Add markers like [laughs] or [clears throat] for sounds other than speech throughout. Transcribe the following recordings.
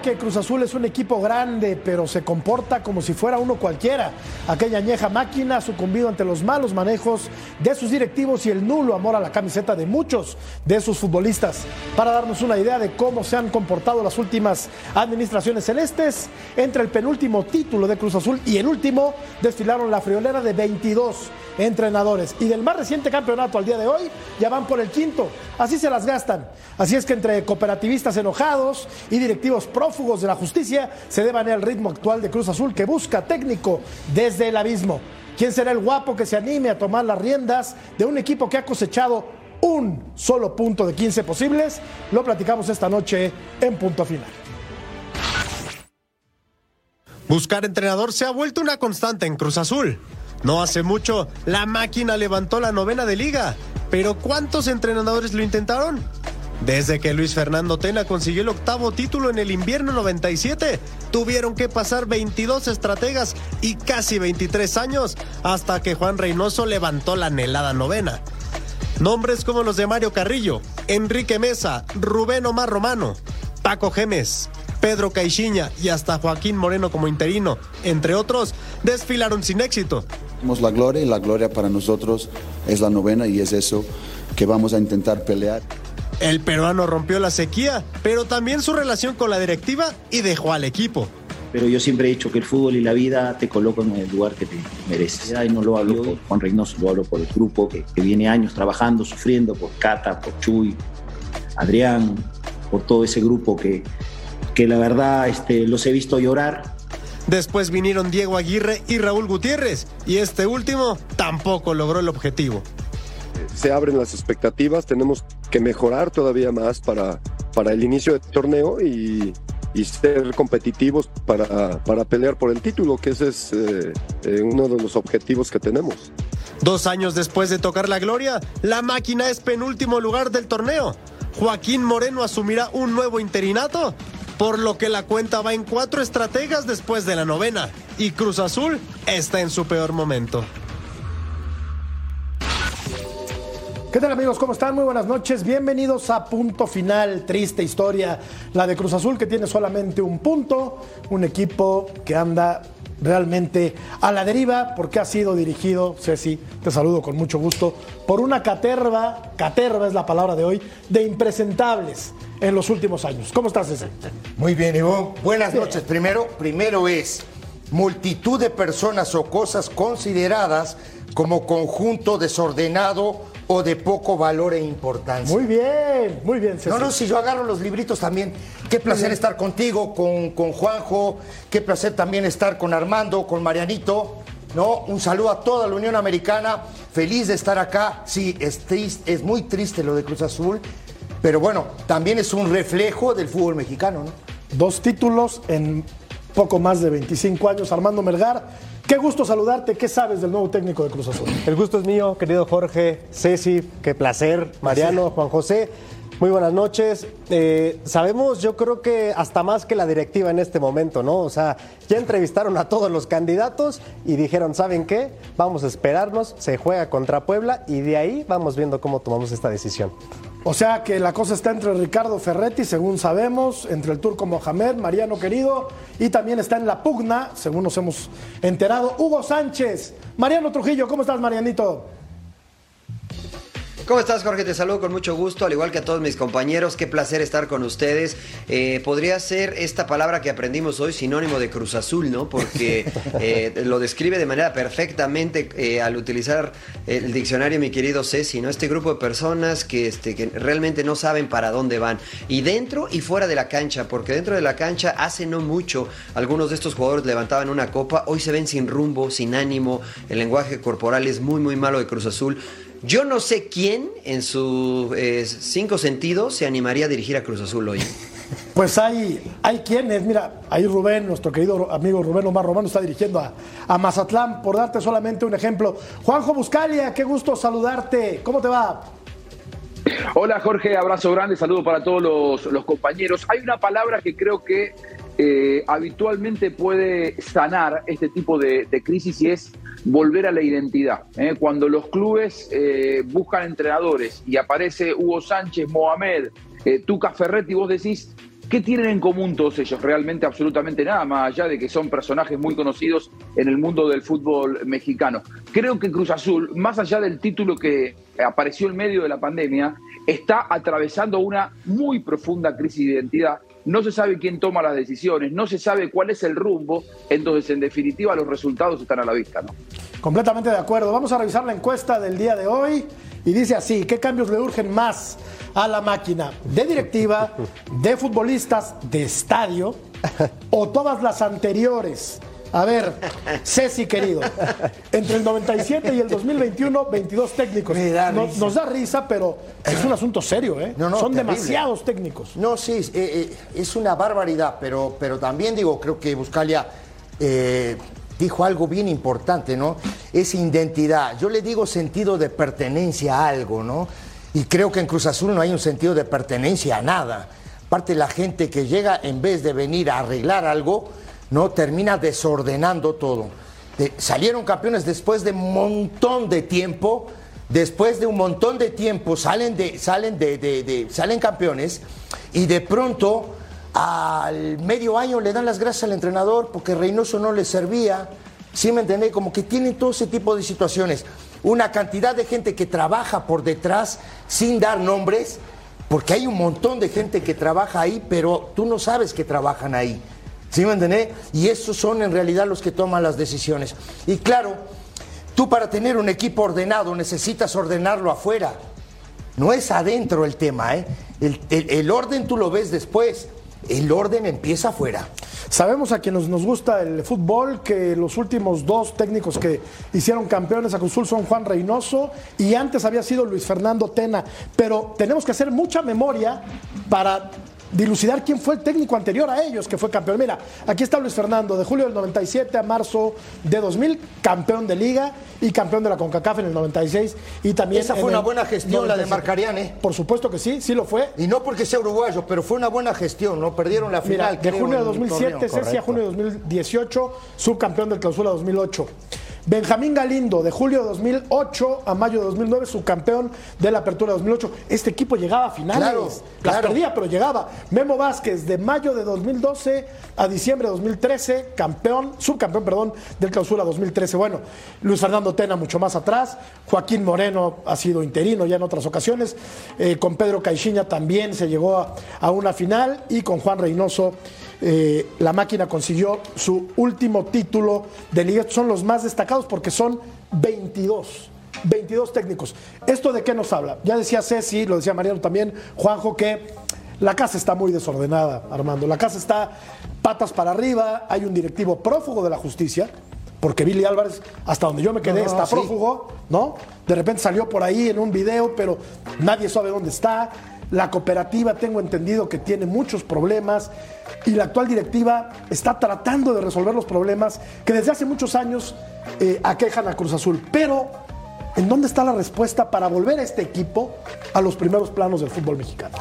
Que Cruz Azul es un equipo grande, pero se comporta como si fuera uno cualquiera. Aquella añeja máquina ha sucumbido ante los malos manejos de sus directivos y el nulo amor a la camiseta de muchos de sus futbolistas. Para darnos una idea de cómo se han comportado las últimas administraciones celestes, entre el penúltimo título de Cruz Azul y el último, desfilaron la friolera de 22 entrenadores. Y del más reciente campeonato al día de hoy, ya van por el quinto. Así se las gastan. Así es que entre cooperativistas enojados y directivos prófugos de la justicia se deban el ritmo actual de Cruz Azul que busca técnico desde el abismo. ¿Quién será el guapo que se anime a tomar las riendas de un equipo que ha cosechado un solo punto de 15 posibles? Lo platicamos esta noche en punto final. Buscar entrenador se ha vuelto una constante en Cruz Azul. No hace mucho, la máquina levantó la novena de liga. Pero ¿cuántos entrenadores lo intentaron? Desde que Luis Fernando Tena consiguió el octavo título en el invierno 97, tuvieron que pasar 22 estrategas y casi 23 años hasta que Juan Reynoso levantó la anhelada novena. Nombres como los de Mario Carrillo, Enrique Mesa, Rubén Omar Romano, Paco Gemes, Pedro Caixinha y hasta Joaquín Moreno como interino, entre otros, desfilaron sin éxito. Tenemos la gloria y la gloria para nosotros es la novena y es eso que vamos a intentar pelear. El peruano rompió la sequía, pero también su relación con la directiva y dejó al equipo. Pero yo siempre he dicho que el fútbol y la vida te colocan en el lugar que te mereces. Y no lo hablo por Juan Reynoso, lo hablo por el grupo que, que viene años trabajando, sufriendo, por Cata, por Chuy, Adrián, por todo ese grupo que, que la verdad este, los he visto llorar. Después vinieron Diego Aguirre y Raúl Gutiérrez, y este último tampoco logró el objetivo. Se abren las expectativas, tenemos que mejorar todavía más para, para el inicio del torneo y, ser competitivos para, para, pelear por el título, que ese es eh, eh, uno de los objetivos que tenemos. Dos años después de tocar la gloria, la máquina es penúltimo lugar del torneo. Joaquín Moreno asumirá un nuevo interinato, por lo que la cuenta va en cuatro estrategas después de la novena, y Cruz Azul está en su peor momento. ¿Qué tal amigos? ¿Cómo están? Muy buenas noches. Bienvenidos a Punto Final. Triste historia, la de Cruz Azul que tiene solamente un punto, un equipo que anda realmente a la deriva porque ha sido dirigido, Ceci, te saludo con mucho gusto, por una caterva, caterva es la palabra de hoy, de impresentables en los últimos años. ¿Cómo estás, Ceci? Muy bien, Ivo. Buenas noches. Primero, primero es multitud de personas o cosas consideradas como conjunto desordenado o de poco valor e importancia. Muy bien, muy bien. Ceci. No, no, si yo agarro los libritos también. Qué placer estar contigo, con, con Juanjo, qué placer también estar con Armando, con Marianito. ¿no? Un saludo a toda la Unión Americana, feliz de estar acá. Sí, es, triste, es muy triste lo de Cruz Azul, pero bueno, también es un reflejo del fútbol mexicano, ¿no? Dos títulos en poco más de 25 años. Armando Melgar, qué gusto saludarte. ¿Qué sabes del nuevo técnico de Cruz Azul? El gusto es mío, querido Jorge, Ceci, qué placer, Mariano, Juan José. Muy buenas noches. Eh, sabemos, yo creo que hasta más que la directiva en este momento, ¿no? O sea, ya entrevistaron a todos los candidatos y dijeron, ¿saben qué? Vamos a esperarnos, se juega contra Puebla y de ahí vamos viendo cómo tomamos esta decisión. O sea que la cosa está entre Ricardo Ferretti, según sabemos, entre el turco Mohamed, Mariano Querido, y también está en la pugna, según nos hemos enterado, Hugo Sánchez. Mariano Trujillo, ¿cómo estás, Marianito? ¿Cómo estás, Jorge? Te saludo con mucho gusto, al igual que a todos mis compañeros. Qué placer estar con ustedes. Eh, podría ser esta palabra que aprendimos hoy sinónimo de Cruz Azul, ¿no? Porque [laughs] eh, lo describe de manera perfectamente eh, al utilizar el diccionario, mi querido Ceci, ¿no? Este grupo de personas que, este, que realmente no saben para dónde van. Y dentro y fuera de la cancha, porque dentro de la cancha hace no mucho algunos de estos jugadores levantaban una copa, hoy se ven sin rumbo, sin ánimo, el lenguaje corporal es muy, muy malo de Cruz Azul. Yo no sé quién en sus eh, cinco sentidos se animaría a dirigir a Cruz Azul hoy. [laughs] Pues hay, hay quienes, mira, ahí Rubén, nuestro querido amigo Rubén Omar Romano está dirigiendo a, a Mazatlán, por darte solamente un ejemplo. Juanjo Buscalia, qué gusto saludarte, ¿cómo te va? Hola Jorge, abrazo grande, saludo para todos los, los compañeros. Hay una palabra que creo que eh, habitualmente puede sanar este tipo de, de crisis y es volver a la identidad. ¿eh? Cuando los clubes eh, buscan entrenadores y aparece Hugo Sánchez, Mohamed, eh, Tuca Ferretti, vos decís, ¿qué tienen en común todos ellos? Realmente absolutamente nada, más allá de que son personajes muy conocidos en el mundo del fútbol mexicano. Creo que Cruz Azul, más allá del título que apareció en medio de la pandemia, está atravesando una muy profunda crisis de identidad no se sabe quién toma las decisiones, no se sabe cuál es el rumbo, entonces en definitiva los resultados están a la vista. ¿no? Completamente de acuerdo. Vamos a revisar la encuesta del día de hoy y dice así, ¿qué cambios le urgen más a la máquina? ¿De directiva, de futbolistas, de estadio o todas las anteriores? A ver, Ceci querido, entre el 97 y el 2021, 22 técnicos. da nos da risa, pero es un asunto serio, ¿eh? No, no, Son terrible. demasiados técnicos. No, sí, eh, eh, es una barbaridad, pero, pero también digo, creo que Buscalia eh, dijo algo bien importante, ¿no? Es identidad. Yo le digo sentido de pertenencia a algo, ¿no? Y creo que en Cruz Azul no hay un sentido de pertenencia a nada. Aparte, la gente que llega, en vez de venir a arreglar algo, ¿no? Termina desordenando todo. Salieron campeones después de un montón de tiempo después de un montón de tiempo salen de salen de- salen campeones y de pronto al medio año le dan las gracias al entrenador porque Reynoso no le servía. ¿Sí me entendés? Como que tienen todo ese tipo de situaciones. Una cantidad de gente que trabaja por detrás sin dar nombres, porque hay un montón de gente que trabaja ahí, pero tú no sabes que trabajan ahí. ¿Sí me entendés? Y esos son en realidad los que toman las decisiones. Y claro, Tú para tener un equipo ordenado necesitas ordenarlo afuera. No es adentro el tema, ¿eh? El, el- orden tú lo ves después. El orden empieza afuera. Sabemos a quienes nos gusta el fútbol que los últimos dos técnicos que hicieron campeones a Cruz Azul son Juan Reynoso y antes había sido Luis Fernando Tena. Pero tenemos que hacer mucha memoria para dilucidar quién fue el técnico anterior a ellos que fue campeón. Mira, aquí está Luis Fernando, de julio del 97 a marzo de 2000, campeón de liga y campeón de la CONCACAF en el 96 y también Esa fue una buena gestión, la de 97. Marcarián, ¿eh? Por supuesto que sí, sí lo fue. Y no porque sea uruguayo, pero fue una buena gestión, ¿no? Perdieron la Mira, final. de junio de en 2007, torneo. Ceci, a junio de 2018, subcampeón del clausura 2008. Benjamín Galindo, de julio de 2008 a mayo de 2009, subcampeón de la apertura de 2008. Este equipo llegaba a finales. Claro, Las claro. perdía, pero llegaba. Memo Vázquez, de mayo de 2012 a diciembre de 2013, campeón, subcampeón, perdón, del clausura 2013. Bueno, Luis Fernando Tena mucho más atrás. Joaquín Moreno ha sido interino ya en otras ocasiones. Eh, con Pedro Caixinha también se llegó a, a una final. Y con Juan Reynoso, eh, la máquina consiguió su último título de liga. Son los más destacados porque son 22. 22 técnicos. ¿Esto de qué nos habla? Ya decía Ceci, lo decía Mariano también, Juanjo, que la casa está muy desordenada, Armando. La casa está patas para arriba, hay un directivo prófugo de la justicia, porque Billy Álvarez, hasta donde yo me quedé, No, está sí. prófugo, ¿no? De repente salió por ahí en un video, pero nadie sabe dónde está. La cooperativa, tengo entendido que tiene muchos problemas y la actual directiva está tratando de resolver los problemas que desde hace muchos años eh, aquejan a Cruz Azul. Pero, ¿en dónde está la respuesta para volver a este equipo a los primeros planos del fútbol mexicano?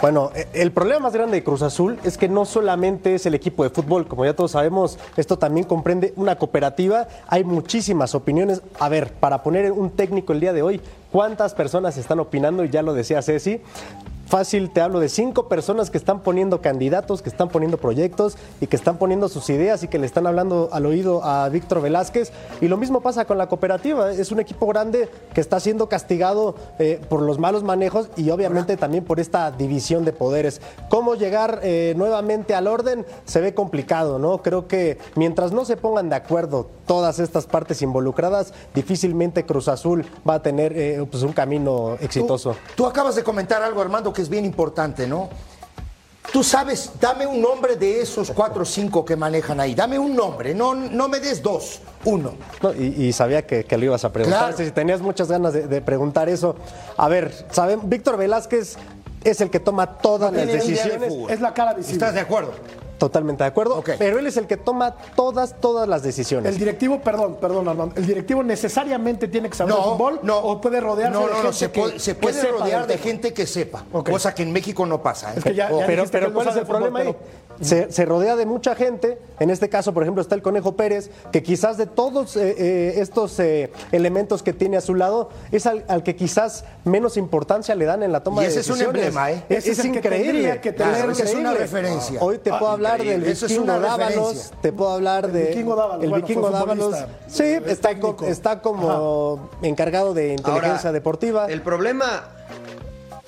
Bueno, eh, el problema más grande de Cruz Azul es que no solamente es el equipo de fútbol, como ya todos sabemos, esto también comprende una cooperativa, hay muchísimas opiniones. A ver, para poner un técnico el día de hoy, ¿cuántas personas están opinando? Y ya lo decía Ceci, fácil te hablo de cinco personas que están poniendo candidatos, que están poniendo proyectos y que están poniendo sus ideas y que le están hablando al oído a Víctor Velázquez. Y lo mismo pasa con la cooperativa. Es un equipo grande que está siendo castigado eh, por los malos manejos y obviamente también por esta división de poderes. ¿Cómo llegar eh, nuevamente al orden? Se ve complicado, ¿no? Creo que mientras no se pongan de acuerdo todas estas partes involucradas, difícilmente Cruz Azul va a tener eh, pues un camino exitoso. Tú, tú acabas de comentar algo, Armando, que es bien importante, ¿no? Tú sabes, dame un nombre de esos cuatro o cinco que manejan ahí. Dame un nombre, no, no me des dos, uno. No, y, y sabía que, que lo ibas a preguntar. Claro. Si tenías muchas ganas de, de preguntar eso. A ver, ¿saben? Víctor Velázquez es el que toma todas No las de decisiones. Es la cara visible. ¿Estás de acuerdo? Totalmente de acuerdo. Pero él es el que toma todas, todas las decisiones. El directivo, perdón, perdón, Armando. ¿El directivo necesariamente tiene que saber de No, fútbol? no. ¿O puede rodearse No, de no, gente no, se que- puede, se que puede rodear de gente que sepa, cosa que en México no pasa. ¿eh? Es que ya- Oh, ya pero, pero que ¿cuál no es el fútbol, problema ahí? pero- Se, se rodea de mucha gente, en este caso, por ejemplo, está el Conejo Pérez, que quizás de todos eh, eh, estos eh, elementos que tiene a su lado, es al, al que quizás menos importancia le dan en la toma Y de ese es un decisiones. emblema, ¿eh? Es, Ese es es el que increíble. que tener, Claro, esa es una referencia. Hoy te Ah, puedo hablar del increíble. Eso es vikingo Dávalos, te puedo hablar de... vikingo Dávalos, el bueno, vikingo Dávalos, sí, eh, está, está como encargado de inteligencia Ahora, deportiva. El problema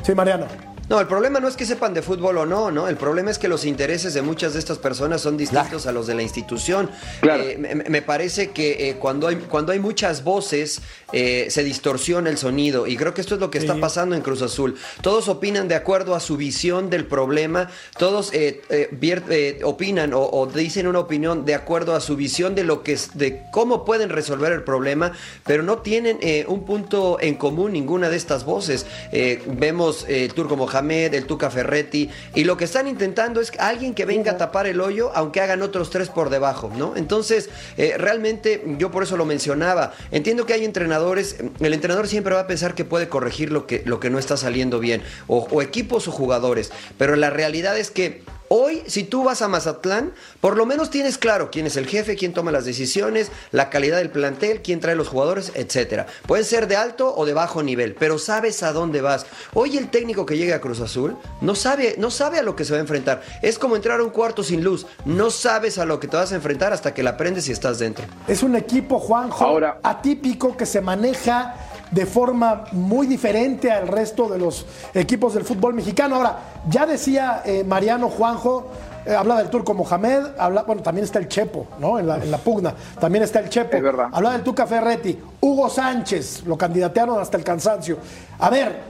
Sí, Mariano. No, el problema no es que sepan de fútbol o no, ¿no? El problema es que los intereses de muchas de estas personas son distintos a los de la institución. Claro. Eh, me, me parece que eh, cuando, hay, cuando hay muchas voces eh, se distorsiona el sonido y creo que esto es lo que está pasando en Cruz Azul. Todos opinan de acuerdo a su visión del problema, todos eh, eh, vier- eh, opinan o, o dicen una opinión de acuerdo a su visión de lo que es, de cómo pueden resolver el problema, pero no tienen eh, un punto en común ninguna de estas voces. Eh, vemos eh, el Turco Mohamed, el Tuca Ferretti, y lo que están intentando es alguien que venga a tapar el hoyo, aunque hagan otros tres por debajo, ¿no? Entonces, eh, realmente yo por eso lo mencionaba. Entiendo que hay entrenadores, el entrenador siempre va a pensar que puede corregir lo que, lo que no está saliendo bien, o, o equipos o jugadores, pero la realidad es que Hoy, si tú vas a Mazatlán, por lo menos tienes claro quién es el jefe, quién toma las decisiones, la calidad del plantel, quién trae los jugadores, etcétera. Pueden ser de alto o de bajo nivel, pero sabes a dónde vas. Hoy el técnico que llega a Cruz Azul no sabe, no sabe a lo que se va a enfrentar. Es como entrar a un cuarto sin luz. No sabes a lo que te vas a enfrentar hasta que la aprendes y estás dentro. Es un equipo, Juanjo, Ahora- atípico que se maneja de forma muy diferente al resto de los equipos del fútbol mexicano. Ahora, ya decía eh, Mariano Juanjo, eh, habla del turco Mohamed, habla, bueno, también está el Chepo, ¿no? En la, en la pugna, también está el Chepo. Es verdad. Habla del Tuca Ferretti, Hugo Sánchez, lo candidatearon hasta el cansancio. A ver,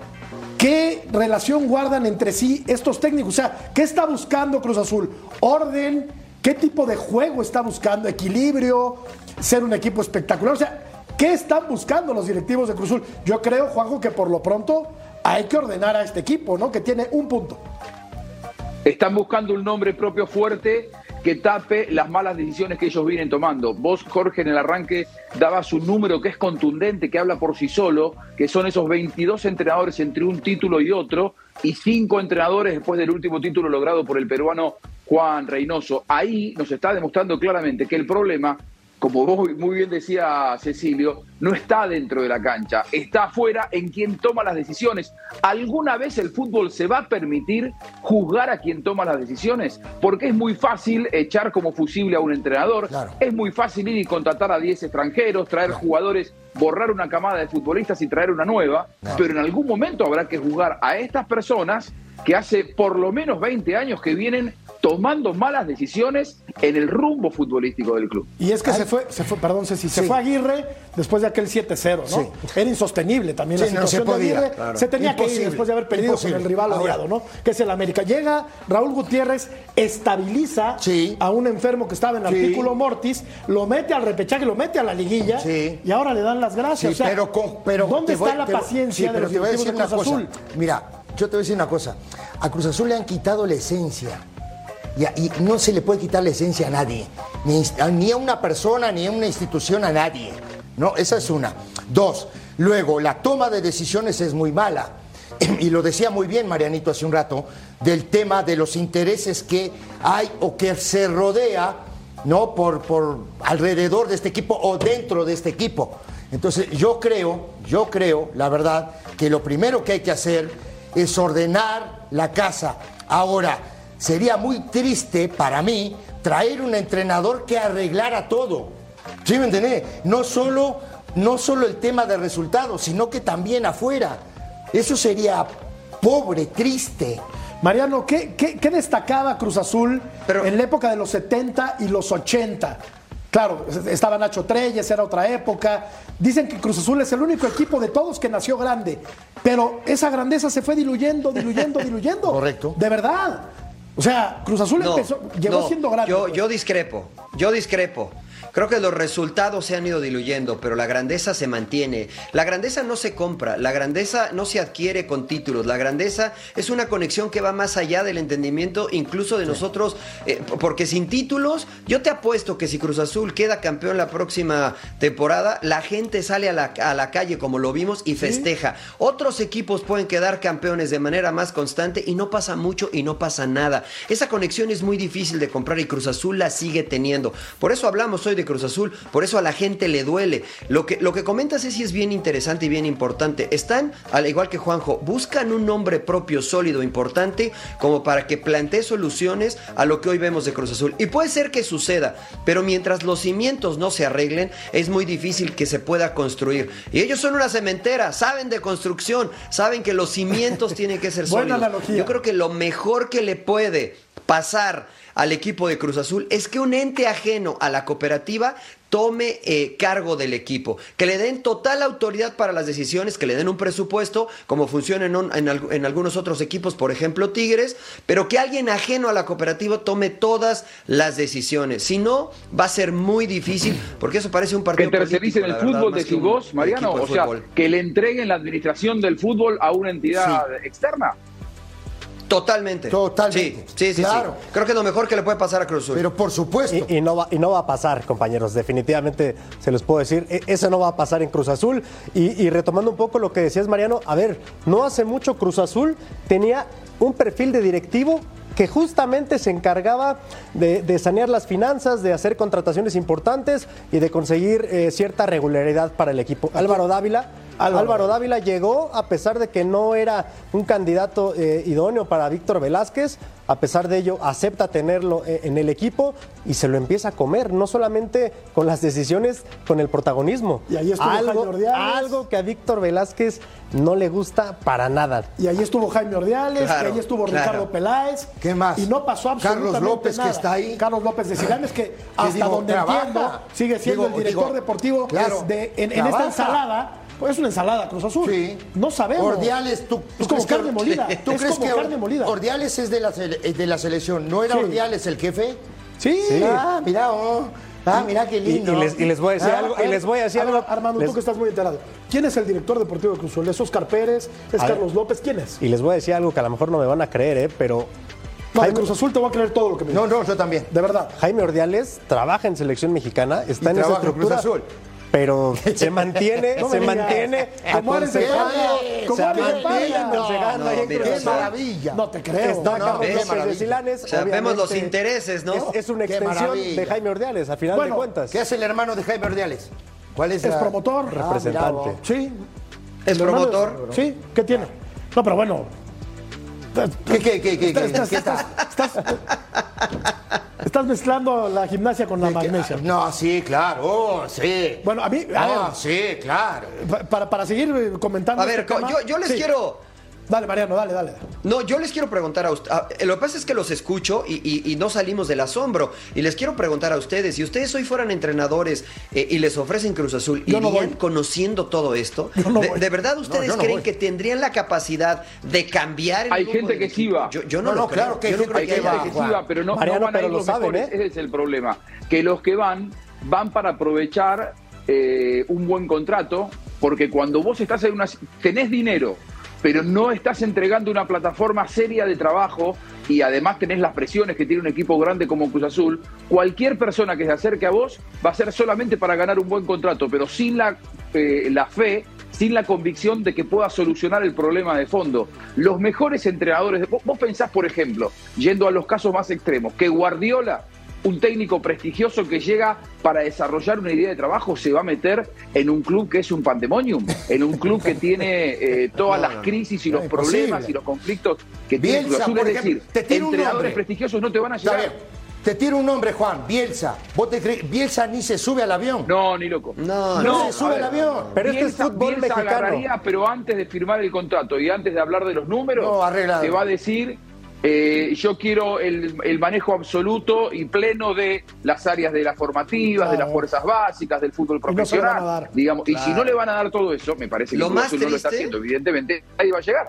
¿qué relación guardan entre sí estos técnicos? O sea, ¿qué está buscando Cruz Azul? ¿Orden? ¿Qué tipo de juego está buscando? ¿Equilibrio? ¿Ser un equipo espectacular? O sea, ¿qué están buscando los directivos de Cruz Azul? Yo creo, Juanjo, que por lo pronto hay que ordenar a este equipo, ¿no? Que tiene un punto. Están buscando un nombre propio fuerte que tape las malas decisiones que ellos vienen tomando. Vos, Jorge, en el arranque dabas un número que es contundente, que habla por sí solo, que son esos 22 entrenadores entre un título y otro, y cinco entrenadores después del último título logrado por el peruano Juan Reynoso. Ahí nos está demostrando claramente que el problema como vos muy bien decía Cecilio, no está dentro de la cancha, está afuera en quien toma las decisiones. ¿Alguna vez el fútbol se va a permitir juzgar a quien toma las decisiones? Porque es muy fácil echar como fusible a un entrenador, Claro. es muy fácil ir y contratar a 10 extranjeros, traer jugadores, borrar una camada de futbolistas y traer una nueva, pero en algún momento habrá que juzgar a estas personas que hace por lo menos 20 años que vienen tomando malas decisiones en el rumbo futbolístico del club. Y es que se fue, se fue, perdón, Ceci, se Sí. fue Aguirre después de aquel 7-0, ¿no? Sí. Era insostenible también Sí, la no se situación de Aguirre. claro. Se tenía que ir después de haber perdido imposible. con el rival Ahora- odiado, ¿no? Que es el América. Llega Raúl Gutiérrez, estabiliza Sí. a un enfermo que estaba en Sí. artículo mortis, lo mete al repechaje, lo mete a la liguilla Sí. y ahora le dan las gracias. Sí, O sea, pero, ¿dónde voy- está la paciencia sí, de los directivos de Cruz. Azul? Mira, yo te voy a decir una cosa. A Cruz Azul le han quitado la esencia. Y, no se le puede quitar la esencia a nadie. Ni, ni a una persona, ni a una institución, a nadie. ¿No? Esa es una. Dos, luego, la toma de decisiones es muy mala. [clears throat] Y lo decía muy bien Marianito hace un rato, del tema de los intereses que hay o que se rodea ¿no? Por, por alrededor de este equipo o dentro de este equipo. Entonces, yo creo, yo creo, la verdad, que lo primero que hay que hacer es ordenar la casa. Ahora, sería muy triste para mí traer un entrenador que arreglara todo. ¿Sí me entendés? No solo, no solo el tema de resultados, sino que también afuera. Eso sería pobre, triste. Mariano, ¿qué, qué- qué destacaba Cruz Azul en la época de los 70 y los 80? Claro, estaba Nacho Treyes, era otra época. Dicen que Cruz Azul es el único equipo de todos que nació grande, pero esa grandeza se fue diluyendo, diluyendo, [laughs] diluyendo. Correcto. De verdad. O sea, Cruz Azul No, empezó, llegó no, siendo grande. Yo, pues. yo discrepo, yo discrepo. Creo que los resultados se han ido diluyendo, pero la grandeza se mantiene. La grandeza no se compra, la grandeza no se adquiere con títulos. La grandeza es una conexión que va más allá del entendimiento, incluso de nosotros, eh, porque sin títulos, yo te apuesto que si Cruz Azul queda campeón la próxima temporada, la gente sale a la, a la calle como lo vimos y festeja. Otros equipos pueden quedar campeones de manera más constante y no pasa mucho y no pasa nada. Esa conexión es muy difícil de comprar y Cruz Azul la sigue teniendo. Por eso hablamos hoy de Cruz Azul, por eso a la gente le duele. Lo que, lo que comentas es, es bien interesante y bien importante. Están, al igual que Juanjo, buscan un nombre propio, sólido, importante, como para que plantee soluciones a lo que hoy vemos de Cruz Azul. Y puede ser que suceda, pero mientras los cimientos no se arreglen, es muy difícil que se pueda construir. Y ellos son una cementera, saben de construcción, saben que los cimientos [laughs] tienen que ser Buena sólidos. analogía. Yo creo que lo mejor que le puede pasar al equipo de Cruz Azul es que un ente ajeno a la cooperativa tome eh, cargo del equipo, que le den total autoridad para las decisiones, que le den un presupuesto, como funciona en, un- en al- en algunos otros equipos, por ejemplo Tigres, pero que alguien ajeno a la cooperativa tome todas las decisiones. Si no, va a ser muy difícil, porque eso parece un Que partido tercericen político, el verdad, fútbol, que decís un vos, Mariano. O de sea, que le entreguen la administración del fútbol a una entidad externa. Totalmente. Totalmente. Sí, sí, sí, Claro. sí. Creo que es lo mejor que le puede pasar a Cruz Azul. Pero por supuesto. Y, y no va, y no va a pasar, compañeros. Definitivamente se los puedo decir. e- Eso no va a pasar en Cruz Azul. Y, y retomando un poco lo que decías, Mariano, a ver, no hace mucho Cruz Azul tenía un perfil de directivo que justamente se encargaba de, de sanear las finanzas, de hacer contrataciones importantes y de conseguir eh, cierta regularidad para el equipo. Álvaro Dávila. Álvaro, Dávila llegó a pesar de que no era un candidato eh, idóneo para Víctor Velázquez, a pesar de ello acepta tenerlo eh, en el equipo y se lo empieza a comer, no solamente con las decisiones, con el protagonismo. Y ahí estuvo algo, Jaime Ordiales. algo que a Víctor Velázquez no le gusta para nada. Y ahí estuvo Jaime Ordiales, Claro, y ahí estuvo claro. Ricardo Peláez. ¿Qué más? Y no pasó Carlos absolutamente López, que está ahí. Carlos López de Siganes, que hasta digo, donde trabaja. entiendo, sigue siendo Digo, el director digo, deportivo claro, de- en, en esta ensalada. Pues es una ensalada Cruz Azul. Sí. No sabemos. Ordiales, tú, es como crees que- carne molida. [laughs] ¿Tú es crees como que carne molida. Ordiales es de la, sele- eh, de la selección? ¿No era Sí. Ordiales el jefe? Sí. Ah, mira, oh. Ah, mira qué lindo. y les, y les voy a decir Ah, algo, y les voy a decir algo. Armando, les- tú que estás muy enterado. ¿Quién es el director deportivo de Cruz Azul? ¿Es Oscar Pérez? ¿Es A ver. Carlos López? ¿Quién es? y les voy a decir algo que a lo mejor no me van a creer, ¿eh? pero No, de Jaime- Cruz Azul te voy a creer todo lo que me No, digas. no, yo también. De verdad. Jaime Ordiales trabaja en selección mexicana, está Y en esa en Cruz estructura. Azul. Pero [laughs] se mantiene, No se mantiene Como eres de aconsejando, se mantiene aconsejando No, ¡Qué maravilla! No te creo. Está No, Carlos. Silanes, O sea, vemos los intereses, ¿no? Es, es una extensión de Jaime Ordiales, a final Bueno, de cuentas. ¿Qué hace el hermano de Jaime Ordiales? ¿Cuál es Es la- promotor. Ah, Representante. Sí. ¿Es promotor? Sí, ¿qué tiene? No, pero bueno. ¿Qué, qué, qué, qué, qué, Estás, qué estás- está? estás- estás mezclando la gimnasia con la magnesia. No, sí, claro, oh, sí. Bueno, a mí, a Ah, ver, sí, claro. pa- para, para seguir eh, comentando. A ver, este tema- yo, yo les Sí. quiero... Dale, Mariano, dale, dale. No, yo les quiero preguntar a ustedes. Lo que pasa es que los escucho y, y- y no salimos del asombro. Y les quiero preguntar a ustedes: si ustedes hoy fueran entrenadores eh, y les ofrecen Cruz Azul, Yo no ¿irían voy. conociendo todo esto? Yo no de, voy. de verdad ustedes no creen voy. que tendrían la capacidad de cambiar el Hay gente que sí va. Yo, yo no, No, lo creo. claro que Yo hay no gente creo Hay que gente que sí Juan. va, pero no, no Mariano, van a pero ir lo los saben, mejores. ¿eh? Ese es el problema. Que los que van, van para aprovechar eh, un buen contrato, porque cuando vos estás en una... tenés dinero, pero no estás entregando una plataforma seria de trabajo y además tenés las presiones que tiene un equipo grande como Cruz Azul, cualquier persona que se acerque a vos va a ser solamente para ganar un buen contrato, pero sin la, eh, la fe, sin la convicción de que pueda solucionar el problema de fondo. Los mejores entrenadores, vos, vos pensás, por ejemplo, yendo a los casos más extremos, que Guardiola un técnico prestigioso que llega para desarrollar una idea de trabajo se va a meter en un club que es un pandemonium, en un club que tiene eh, [laughs] todas las crisis y los problemas y los conflictos que tiene Cruz Azul. Es decir, entrenadores prestigiosos no te van a llegar. Te tiro un nombre, Juan, Bielsa. ¿Vos te crees? Bielsa ni se sube al avión. No, ni loco. No, no, se sube al avión. Pero este es fútbol Bielsa mexicano. pero antes de firmar el contrato y antes de hablar de los números, te va a decir eh, yo quiero el, manejo absoluto y pleno de las áreas de las formativas, de las fuerzas básicas, del fútbol profesional. digamos, Y si no le van a dar todo eso, me parece que lo más no lo está haciendo. Evidentemente, ahí va a llegar.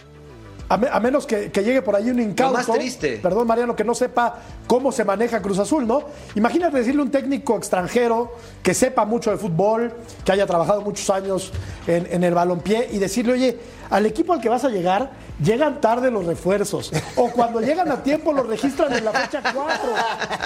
A, menos que, llegue por ahí un incauto. más triste. Perdón, Mariano, que no sepa cómo se maneja Cruz Azul, ¿no? Imagínate decirle a un técnico extranjero que sepa mucho de fútbol, que haya trabajado muchos años en, el balompié y decirle, oye, al equipo al que vas a llegar, llegan tarde los refuerzos. O cuando llegan a tiempo los registran en la fecha 4.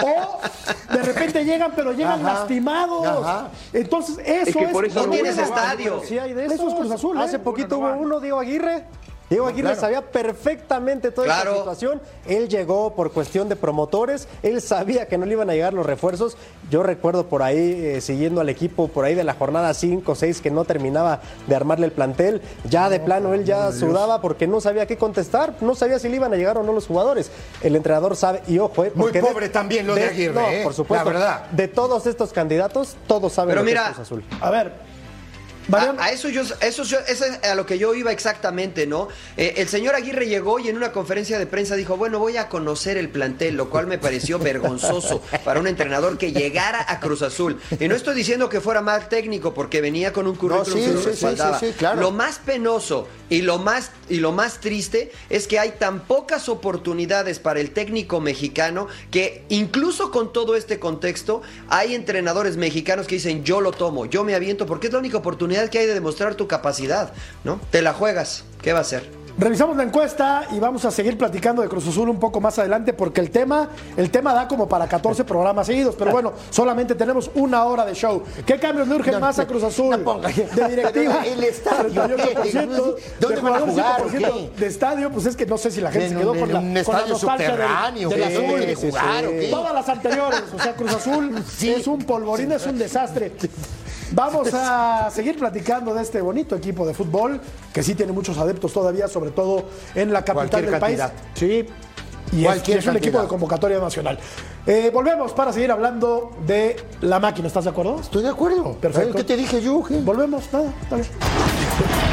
O de repente llegan, pero llegan lastimados. Entonces, eso es. por eso no tienes estadio. eso es Cruz Azul. Hace ¿eh? poquito hubo uno, Diego Aguirre Diego Aguirre sabía perfectamente toda esta situación. Él llegó por cuestión de promotores, él sabía que no le iban a llegar los refuerzos. Yo recuerdo por ahí, eh, siguiendo al equipo por ahí de la jornada 5 o 6 que no terminaba de armarle el plantel. Ya de plano él ya sudaba porque no sabía qué contestar, no sabía si le iban a llegar o no los jugadores. El entrenador sabe, y ojo, eh, Muy pobre también lo de, Aguirre. No, por supuesto. La verdad. De todos estos candidatos, todos saben Pero lo mira, que es Azul. A ver, a, eso yo, eso es a lo que yo iba exactamente, ¿no? Eh, el señor Aguirre llegó y en una conferencia de prensa dijo, bueno, voy a conocer el plantel, lo cual me pareció [laughs] vergonzoso para un entrenador que llegara a Cruz Azul. Y no estoy diciendo que fuera mal técnico, porque venía con un currículum que lo respaldaba. Lo más penoso y lo más, y lo más triste es que hay tan pocas oportunidades para el técnico mexicano que incluso con todo este contexto hay entrenadores mexicanos que dicen yo lo tomo, yo me aviento porque es la única oportunidad que hay de demostrar tu capacidad, ¿no? Te la juegas, ¿qué va a ser? Revisamos la encuesta y vamos a seguir platicando de Cruz Azul un poco más adelante porque el tema, el tema da como para 14 programas seguidos, pero bueno, solamente tenemos una hora de show. ¿Qué cambios le urgen más a Cruz Azul? de directiva, el estadio, ¿Dónde van a jugar? De estadio, pues es que no sé si la gente se quedó con la, un estadio subterráneo, del, azul. Jugar, Todas las anteriores, o sea, Cruz Azul es un polvorín, es un desastre. [laughs] Vamos a seguir platicando de este bonito equipo de fútbol, que sí tiene muchos adeptos todavía, sobre todo en la capital del país. Sí. Y es, un equipo de convocatoria nacional. Eh, volvemos para seguir hablando de la máquina. ¿Estás de acuerdo? Estoy de acuerdo. Perfecto. ¿Qué te dije yo? Volvemos. Nada, está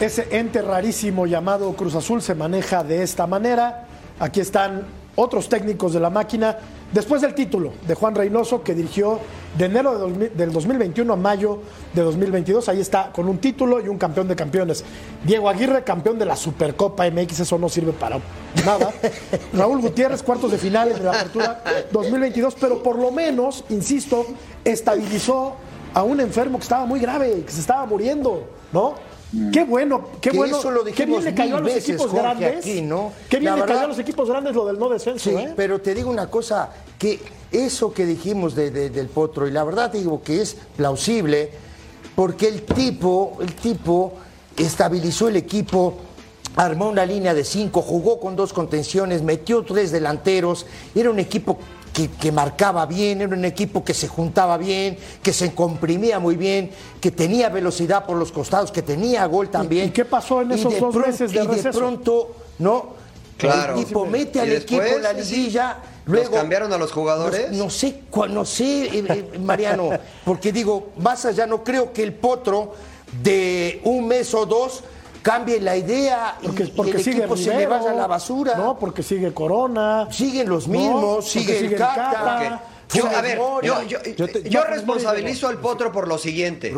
Ese ente rarísimo llamado Cruz Azul se maneja de esta manera. Aquí están otros técnicos de la máquina. Después del título de Juan Reynoso, que dirigió de enero del 2021 a mayo de 2022, ahí está, con un título y un campeón de campeones. Diego Aguirre, campeón de la Supercopa MX, eso no sirve para nada. [laughs] Raúl Gutiérrez, cuartos de finales de la apertura 2022, pero por lo menos, insisto, estabilizó a un enfermo que estaba muy grave, que se estaba muriendo, ¿no? Mm. Qué bueno, qué bueno. qué bien le cayó a los equipos grandes. ¿no? Qué bien le cayó a los equipos grandes lo del no descenso. Sí, ¿eh? pero te digo una cosa, que eso que dijimos del potro, y la verdad digo que es plausible, porque el tipo, el tipo estabilizó el equipo armó una línea de cinco, jugó con dos contenciones, metió tres delanteros, era un equipo que, marcaba bien, era un equipo que se juntaba bien, que se comprimía muy bien, que tenía velocidad por los costados, que tenía gol también. ¿Y, qué pasó en esos dos meses de Y de pronto, ¿no? Claro. El equipo mete al equipo en la liguilla. Luego, cambiaron a los jugadores? No, sé, no sé, eh, eh, Mariano, [laughs] porque digo, más allá, no creo que el potro de un mes o dos cambie la idea porque, y, el sigue equipo se le vaya a la basura. No, porque sigue Corona. Siguen los mismos, sigue, el Cata. Yo, Funes a ver, Mori. yo, yo- Yo te- yo no, responsabilizo al Potro por lo siguiente.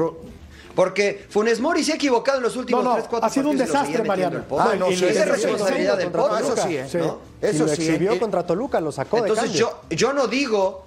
Porque Funes Mori se ha equivocado en los últimos No, no, 3, 4 ha sido un desastre, Mariano. Ah, no, y sí, es de eso sí, responsabilidad del Potro. Eso sí, ¿eh? ¿no? y Eso lo sí, exhibió eh, contra Toluca, lo sacó Entonces de yo, yo no digo,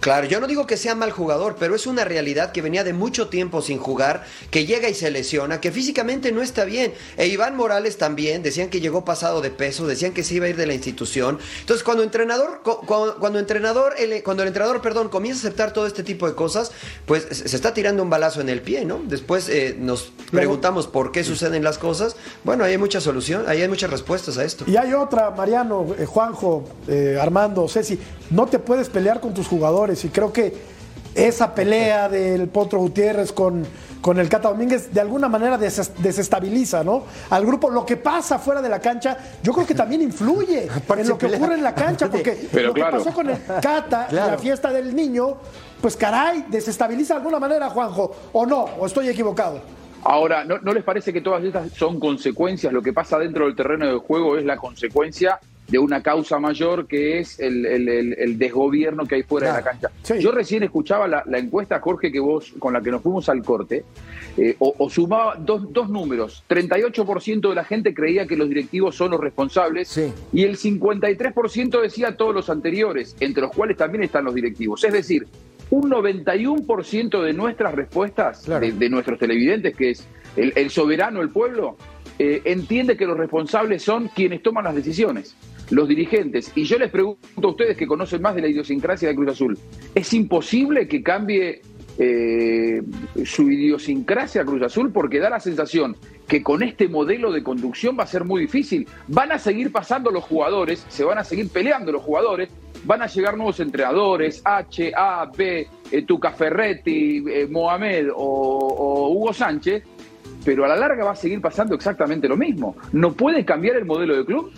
claro, yo no digo que sea mal jugador, pero es una realidad que venía de mucho tiempo sin jugar, que llega y se lesiona, que físicamente no está bien. E Iván Morales también, decían que llegó pasado de peso, decían que se iba a ir de la institución. Entonces cuando entrenador, cu- cu- cuando, entrenador, el, cuando el entrenador, perdón, comienza a aceptar todo este tipo de cosas, pues se se está tirando un balazo en el pie, ¿no? Después eh, nos preguntamos por qué suceden las cosas. Bueno, ahí hay mucha solución, ahí hay muchas respuestas a esto. Y hay otra, Mariano, eh, Juanjo, eh, Armando, Ceci, no te puedes pelear con tus jugadores y creo que esa pelea del Potro Gutiérrez con, con el Cata Domínguez de alguna manera des- desestabiliza, ¿no? Al grupo, lo que pasa fuera de la cancha, yo creo que también influye [laughs] en lo que ocurre en la cancha, porque Pero lo que pasó con el Cata Claro. la fiesta del niño, pues caray, desestabiliza de alguna manera, Juanjo, o no, o estoy equivocado. Ahora, ¿no, ¿no les parece que todas estas son consecuencias? Lo que pasa dentro del terreno de juego es la consecuencia de una causa mayor que es el, el- el- el desgobierno que hay fuera de la cancha. Sí. Yo recién escuchaba la, la encuesta, Jorge, que vos, con la que nos fuimos al corte, eh, o, o sumaba dos, dos números. 38% de la gente creía que los directivos son los responsables Sí. y el 53% decía todos los anteriores, entre los cuales también están los directivos. Es decir, un 91% de nuestras respuestas, Claro. de, de nuestros televidentes, que es el, el soberano, el pueblo, eh, entiende que los responsables son quienes toman las decisiones, los dirigentes. Y yo les pregunto a ustedes que conocen más de la idiosincrasia de Cruz Azul, ¿es imposible que cambie eh, su idiosincrasia Cruz Azul? Porque da la sensación que con este modelo de conducción va a ser muy difícil. Van a seguir pasando los jugadores, se van a seguir peleando los jugadores, van a llegar nuevos entrenadores, H, A, B, eh, Tuca Ferretti, eh, Mohamed o, o Hugo Sánchez, pero a la larga va a seguir pasando exactamente lo mismo. ¿No puede cambiar el modelo de club?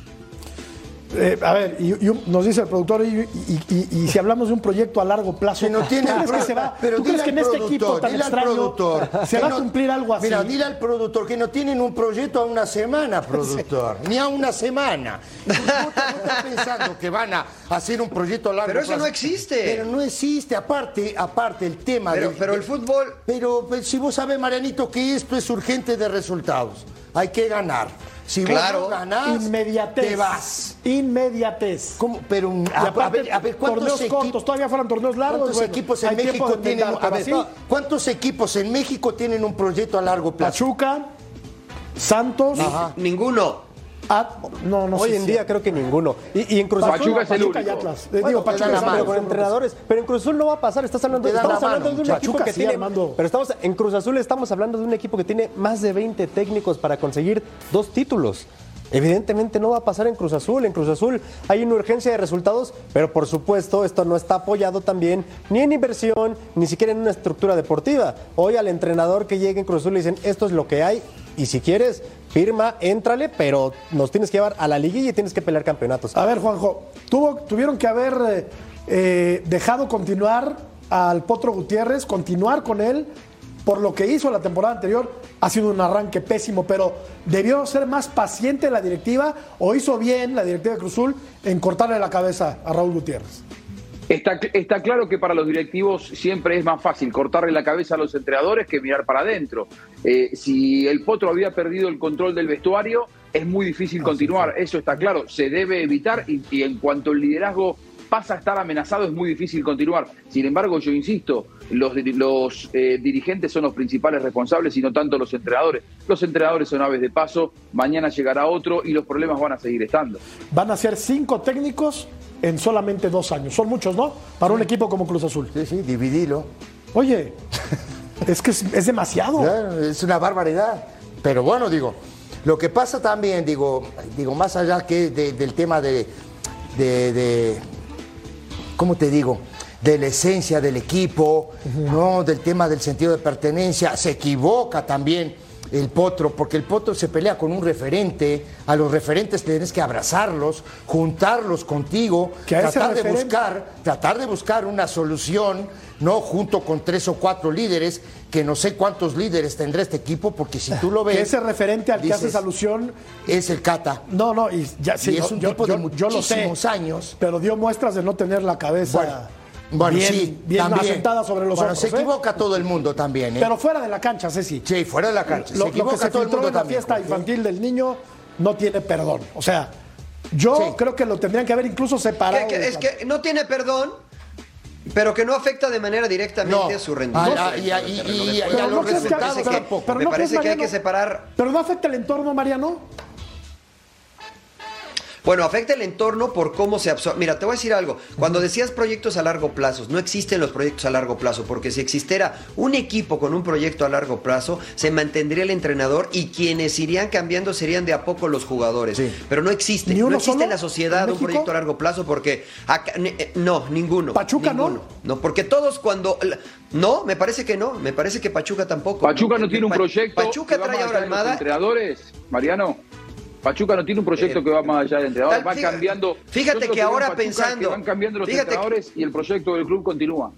Eh, a ver, y, y un- nos dice el productor, y, y- y- y si hablamos de un proyecto a largo plazo, Si no tiene ¿tú crees que se va? pero ¿Tú crees que en este equipo tan extraño productor se va a no- cumplir algo así? Mira, dile al productor que no tienen un proyecto a una semana, productor. Ni a una semana. ¿Vos estás- pensando que van a hacer un proyecto a largo Pero eso plazo? no existe. Pero no existe. Aparte, aparte el tema Pero, del- pero el fútbol, Pero pues, si vos sabés, Marianito, que esto es urgente de resultados. Hay que ganar. Si Claro. vos no ganás, Inmediatez. te vas. Inmediatez. ¿Cómo? Pero a, a aparte, ver, a ver, ¿cuántos torneos equipos- cortos, todavía fueran torneos largos. ¿Cuántos bueno, equipos en México tienen a ver, sí, ¿Cuántos equipos en México tienen un proyecto a largo plazo? Pachuca, Santos, Ajá. ninguno. At- no, no Hoy sé en si- día creo que ninguno. Y, y en Cruz Azul. Pachuca es el Pachuca y único. Atlas. Bueno, digo, te Pachuca la mano. con entrenadores. Pero en Cruz Azul no va a pasar. Estás hablando, estamos la hablando mano, de un equipo que sí, tiene. Armando. Pero estamos en Cruz Azul estamos hablando de un equipo que tiene más de 20 técnicos para conseguir dos títulos. Evidentemente no va a pasar en Cruz Azul. En Cruz Azul hay una urgencia de resultados, pero por supuesto esto no está apoyado también ni en inversión, ni siquiera en una estructura deportiva. Hoy al entrenador que llegue en Cruz Azul le dicen esto es lo que hay y si quieres firma, éntrale, pero nos tienes que llevar a la liguilla y tienes que pelear campeonatos. A ver, Juanjo, tuvieron que haber eh, eh, dejado continuar al Potro Gutiérrez, continuar con él por lo que hizo la temporada anterior. Ha sido un arranque pésimo, pero debió ser más paciente la directiva o hizo bien la directiva de Cruzul en cortarle la cabeza a Raúl Gutiérrez. Está, está claro que para los directivos siempre es más fácil cortarle la cabeza a los entrenadores que mirar para adentro. Eh, si el Potro había perdido el control del vestuario, es muy difícil continuar. Eso está claro. Se debe evitar y, y en cuanto el liderazgo pasa a estar amenazado, es muy difícil continuar. Sin embargo, yo insisto, los eh, dirigentes son los principales responsables y no tanto los entrenadores. Los entrenadores son aves de paso, mañana llegará otro y los problemas van a seguir estando. Van a ser cinco técnicos en solamente dos años. Son muchos, ¿no? Para un equipo como Cruz Azul. Sí, sí, dividilo. Oye, es que es, es demasiado. Claro, Es una barbaridad. Pero bueno, digo, lo que pasa también, digo, digo más allá que de- del tema de, de, de- ¿cómo te digo? De la esencia del equipo, ¿no? Del tema del sentido de pertenencia. Se equivoca también el potro, porque el potro se pelea con un referente. A los referentes tienes que abrazarlos, juntarlos contigo, tratar de buscar, tratar de buscar una solución, ¿no? Junto con tres o cuatro líderes, que no sé cuántos líderes tendrá este equipo, porque si tú lo [laughs] ves. Que ese referente al que haces alusión Es el Cata. No, no, y ya sí, Y es yo- un yo, tipo de yo- yo lo sé, muchísimos años. Pero dio muestras de no tener la cabeza Bueno, Bueno, bien, sí, bien también. asentada sobre los Bueno, otros. se ¿eh? equivoca todo el mundo también, ¿eh? Pero fuera de la cancha, Ceci. Sí, fuera de la cancha. Lo, se lo que equivoca se todo el mundo en la también. fiesta Jorge. infantil del niño no tiene perdón. O sea, yo Sí. creo que lo tendrían que haber incluso separado. Que- que- de es que no tiene perdón, pero que no afecta de manera directamente No. a su rendimiento. Ah, y a- y- y- y a Pero los no crees que- resultados me parece que, tampoco. pero me no parece crees, que hay que separar. Pero no afecta el entorno, Mariano. Bueno, afecta el entorno por cómo se absorbe. Mira, te voy a decir algo. Cuando decías proyectos a largo plazo, no existen los proyectos a largo plazo, porque si existiera un equipo con un proyecto a largo plazo, se mantendría el entrenador y quienes irían cambiando serían de a poco los jugadores. Sí. Pero no existe. ¿Ni No existe solo en la sociedad en un proyecto a largo plazo porque acá- ni- eh, no, ninguno. ¿Pachuca no? ninguno. no? porque todos cuando no, me parece que no, me parece que Pachuca tampoco. Pachuca no tiene un Pa- proyecto. Pachuca trae ahora los Almada entrenadores, Mariano. Pachuca no tiene un proyecto Eh, que va más allá del entrenador, tal- va fíjate- cambiando. fíjate que ahora pensando- que van cambiando los fíjate que- entrenadores y el proyecto del club continúa.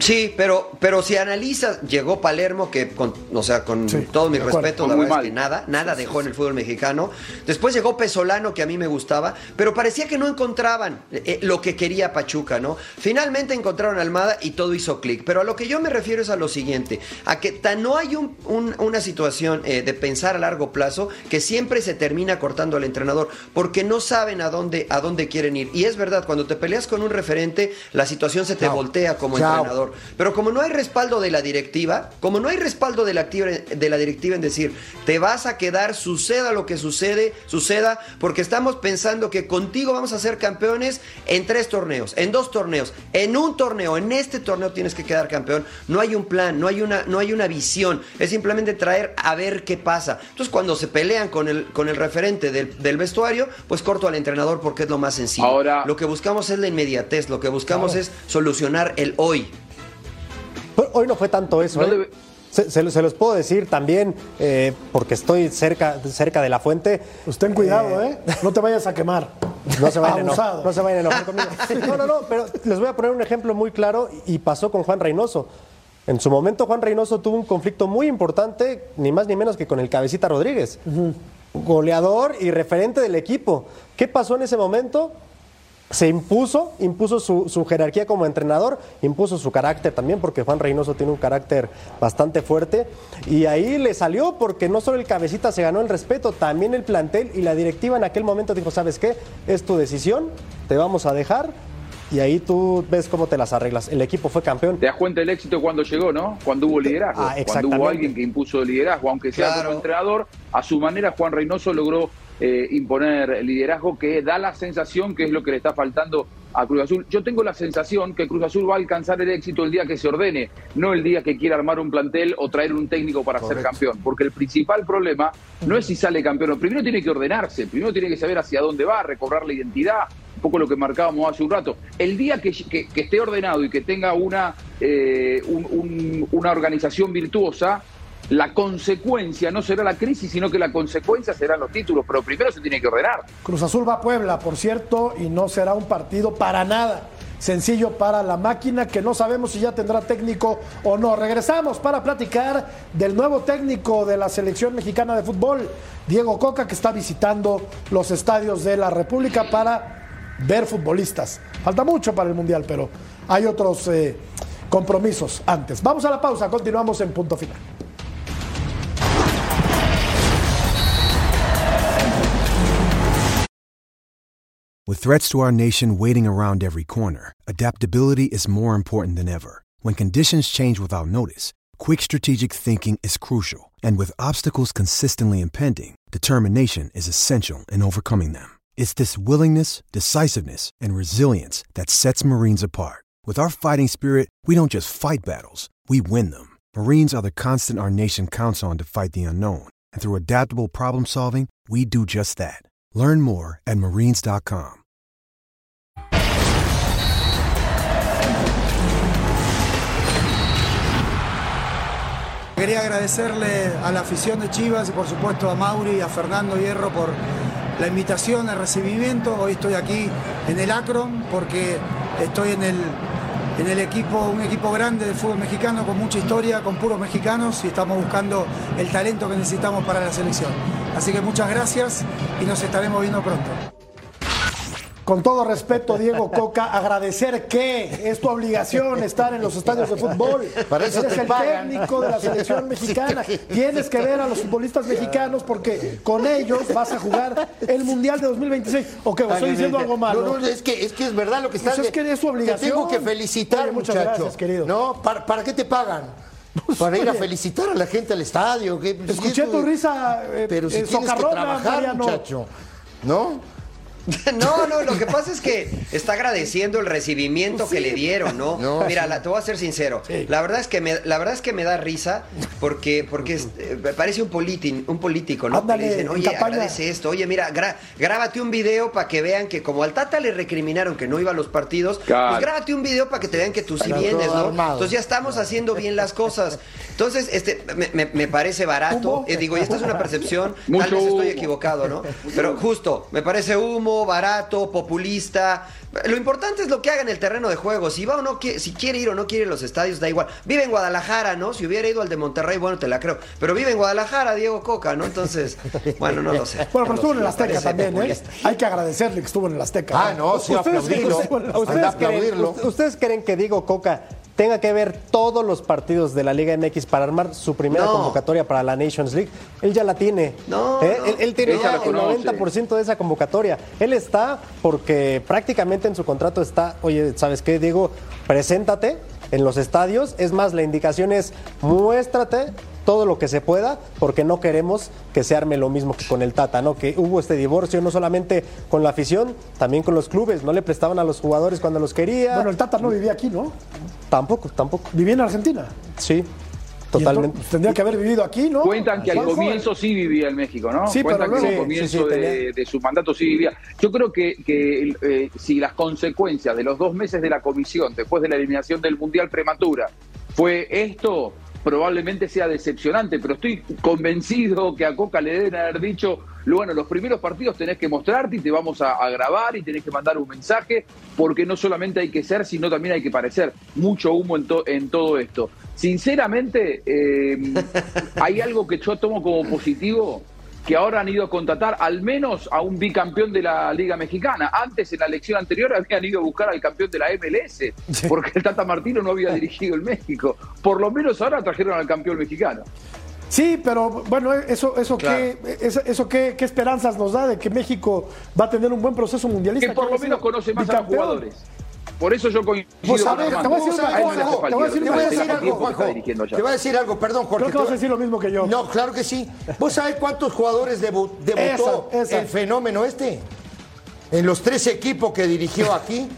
Sí, pero, pero si analizas, llegó Palermo, que con, o sea, con Sí, todo mi respeto, la muy verdad es mal. que nada, nada dejó en el fútbol mexicano. Después llegó Pesolano, que a mí me gustaba, pero parecía que no encontraban eh, lo que quería Pachuca, ¿no? Finalmente encontraron a Almada y todo hizo clic. Pero a lo que yo me refiero es a lo siguiente, a que tan no hay un- un- una situación eh, de pensar a largo plazo que siempre se termina cortando al entrenador, porque no saben a dónde, a dónde quieren ir. Y es verdad, cuando te peleas con un referente, la situación se te Chao. voltea como Chao. entrenador. Pero como no hay respaldo de la directiva, como no hay respaldo de la, activa- de la directiva en decir, te vas a quedar, suceda lo que sucede, suceda, porque estamos pensando que contigo vamos a ser campeones en tres torneos, en dos torneos, en un torneo, en este torneo tienes que quedar campeón. No hay un plan, no hay una, no hay una visión, es simplemente traer a ver qué pasa. Entonces cuando se pelean con el, con el referente del, del vestuario, pues corto al entrenador porque es lo más sencillo. Ahora- lo que buscamos es la inmediatez, lo que buscamos es solucionar el hoy. Pero Hoy no fue tanto eso. No ¿eh? debe- Se, se- se los puedo decir también, eh, porque estoy cerca, cerca de la fuente. Pues ten cuidado, ¿eh? No te vayas a quemar. [laughs] No se vayan a no se vayan a enojar conmigo. [laughs] No, no, no, pero les voy a poner un ejemplo muy claro y pasó con Juan Reynoso. En su momento Juan Reynoso tuvo un conflicto muy importante, ni más ni menos que con el Cabecita Rodríguez. Goleador y referente del equipo. ¿Qué pasó en ese momento? Se impuso, impuso su, su jerarquía como entrenador, impuso su carácter también, porque Juan Reynoso tiene un carácter bastante fuerte. Y ahí le salió porque no solo el cabecita se ganó el respeto, también el plantel y la directiva en aquel momento dijo, ¿sabes qué? Es tu decisión, te vamos a dejar. Y ahí tú ves cómo te las arreglas. El equipo fue campeón. Te das cuenta del éxito cuando llegó, ¿no? Cuando hubo liderazgo. Ah, cuando hubo alguien que impuso liderazgo, aunque sea Claro. como entrenador, a su manera Juan Reynoso logró eh, imponer liderazgo que da la sensación que es lo que le está faltando a Cruz Azul. Yo tengo la sensación que Cruz Azul va a alcanzar el éxito el día que se ordene, no el día que quiera armar un plantel o traer un técnico para ser campeón. Porque el principal problema no es si sale campeón, primero tiene que ordenarse, primero tiene que saber hacia dónde va, recobrar la identidad, un poco lo que marcábamos hace un rato. El día que, esté ordenado y que tenga una, eh, un- un- una organización virtuosa, la consecuencia no será la crisis, sino que la consecuencia serán los títulos, pero primero se tiene que ordenar. Cruz Azul va a Puebla, por cierto, y no será un partido para nada sencillo para la máquina, que no sabemos si ya tendrá técnico o no. Regresamos para platicar del nuevo técnico de la selección mexicana de fútbol, Diego Coca, que está visitando los estadios de la República para ver futbolistas. Falta mucho para el Mundial, pero hay otros eh, compromisos antes. Vamos a la pausa, continuamos en punto final. With threats to our nation waiting around every corner, adaptability is more important than ever. When conditions change without notice, quick strategic thinking is crucial. And with obstacles consistently impending, determination is essential in overcoming them. It's this willingness, decisiveness, and resilience that sets Marines apart. With our fighting spirit, we don't just fight battles, we win them. Marines are the constant our nation counts on to fight the unknown. And through adaptable problem solving, we do just that. Learn more at marines.com. Quería agradecerle a la afición de Chivas y por supuesto a Mauri y a Fernando Hierro por la invitación, el recibimiento. Hoy estoy aquí en el Akron porque estoy en el, en el equipo, un equipo grande del fútbol mexicano con mucha historia, con puros mexicanos y estamos buscando el talento que necesitamos para la selección. Así que muchas gracias y nos estaremos viendo pronto. Con todo respeto, Diego Coca, agradecer que es tu obligación estar en los estadios de fútbol. Para eso Eres te el pagan. técnico de la selección mexicana. Tienes que ver a los futbolistas mexicanos porque con ellos vas a jugar el Mundial de 2026. ¿O qué? ¿O estoy diciendo algo malo? No, no, es que, es que es verdad lo que Pues estás es que es su obligación. Te tengo que felicitar, Oye, muchas muchacho. gracias, querido. ¿No? ¿Para, para qué te pagan? Para ir a felicitar a la gente al estadio. que- pues, Escuché tu risa eh, Pero si eh, tienes que trabajar, Mariano. muchacho. ¿No? [laughs] No, no, lo que pasa es que está agradeciendo el recibimiento que le dieron, ¿no? No, Mira, sí. la- te voy a ser sincero. La verdad es que me, la verdad es que me da risa porque, porque es- eh, parece un, politi- un político, ¿no? Ándale, que le dicen, en oye, campaña". agradece esto, oye, mira, gra- grábate un video para que vean que como al Tata le recriminaron que no iba a los partidos, Claro. pues grábate un video para que te vean que tú sí vienes, ¿no? armado. Entonces ya estamos haciendo bien las cosas. Entonces, este, me, me- me parece barato. Eh, digo, y esta es una percepción, tal vez estoy equivocado, ¿no? [laughs] Pero justo, me parece humo, barato, populista. Lo importante es lo que haga en el terreno de juego. Si va o no, si quiere ir o no quiere ir a los estadios, da igual. Vive en Guadalajara, ¿no? Si hubiera ido al de Monterrey, bueno, te la creo. Pero vive en Guadalajara, Diego Coca, ¿no? Entonces, [laughs] bueno, no lo sé. Bueno, pero No estuvo en el Azteca también, ¿eh? Hay que agradecerle que estuvo en el Azteca. Ah, no, sí, Ustedes- aplaudirlo. ustedes- ¿Ustedes creen, aplaudirlo. ¿Ustedes creen que Diego Coca tenga que ver todos los partidos de la Liga MX para armar su primera No. convocatoria para la Nations League? Él ya la tiene. No, ¿Eh? no. Él, él tiene ya la el conoce. 90% de esa convocatoria. Él está porque prácticamente en su contrato está, oye, ¿sabes qué, Diego? Preséntate en los estadios. Es más, la indicación es muéstrate todo lo que se pueda, porque no queremos que se arme lo mismo que con el Tata, ¿no? Que hubo este divorcio no solamente con la afición, también con los clubes, no le prestaban a los jugadores cuando los quería. Bueno, el Tata no vivía aquí, ¿no? Tampoco, tampoco. Vivía en Argentina. Sí, totalmente. entonces, tendría que haber vivido aquí, ¿no? Cuentan que al comienzo sí vivía en México, ¿no? Sí, Cuentan pero que al comienzo sí, sí, de, tenía- de su mandato sí vivía. Yo creo que, que, eh, si las consecuencias de los dos meses de la comisión después de la eliminación del Mundial prematura fue esto, probablemente sea decepcionante, pero estoy convencido que a Coca le deben haber dicho, bueno, los primeros partidos tenés que mostrarte y te vamos a, a grabar y tenés que mandar un mensaje, porque no solamente hay que ser, sino también hay que parecer. Mucho humo en, to- en todo esto. Sinceramente, eh, [laughs] hay algo que yo tomo como positivo, que ahora han ido a contratar al menos a un bicampeón de la Liga Mexicana. Antes, en la elección anterior, habían ido a buscar al campeón de la MLS, porque el Tata Martino no había [laughs] dirigido el México. Por lo menos ahora trajeron al campeón mexicano. Sí, pero bueno, eso, eso, qué, eso, eso qué, qué esperanzas nos da de que México va a tener un buen proceso mundialista. Que por lo menos conoce más a los jugadores. Por eso yo coincido Pues, a con ver, te voy a decir una A no te voy a decir hace cosa, tiempo algo, Juanjo. Te voy a decir algo, perdón, Jorge. Creo que vas a voy- decir lo mismo que yo. No, claro que sí. ¿Vos sabés cuántos jugadores debu- debutó Esa, esa. el fenómeno este? En los tres equipos que dirigió [laughs] aquí.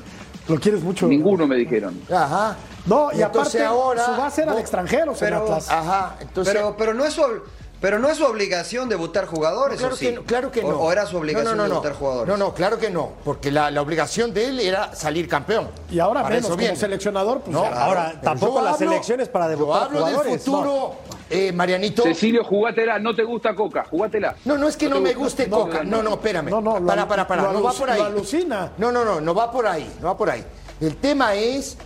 Lo quieres mucho. Ninguno me dijeron. Ajá. No, y, entonces aparte, ahora. su base era de vos- extranjeros en Pero- Atlas. Ajá. Entonces, pero, pero no es su, pero no es su obligación debutar jugadores, claro, ¿o sí? que, no- claro que O- no. O, era su obligación no, no, no, debutar no. jugadores. No, no, claro que no. Porque la, la obligación de él era salir campeón. Y ahora Para menos eso como seleccionador, pues No, ya. Ahora, Pero tampoco las selecciones para debutar Yo hablo jugadores. del futuro, eh, Marianito. Cecilio, jugátela, no te gusta Coca, jugátela. No, no es que no, me gusta? guste Coca. No, no, espérame. No, no, para, para, para. No va por ahí. alucina. No, no, no, no va por ahí. No va por ahí. El tema es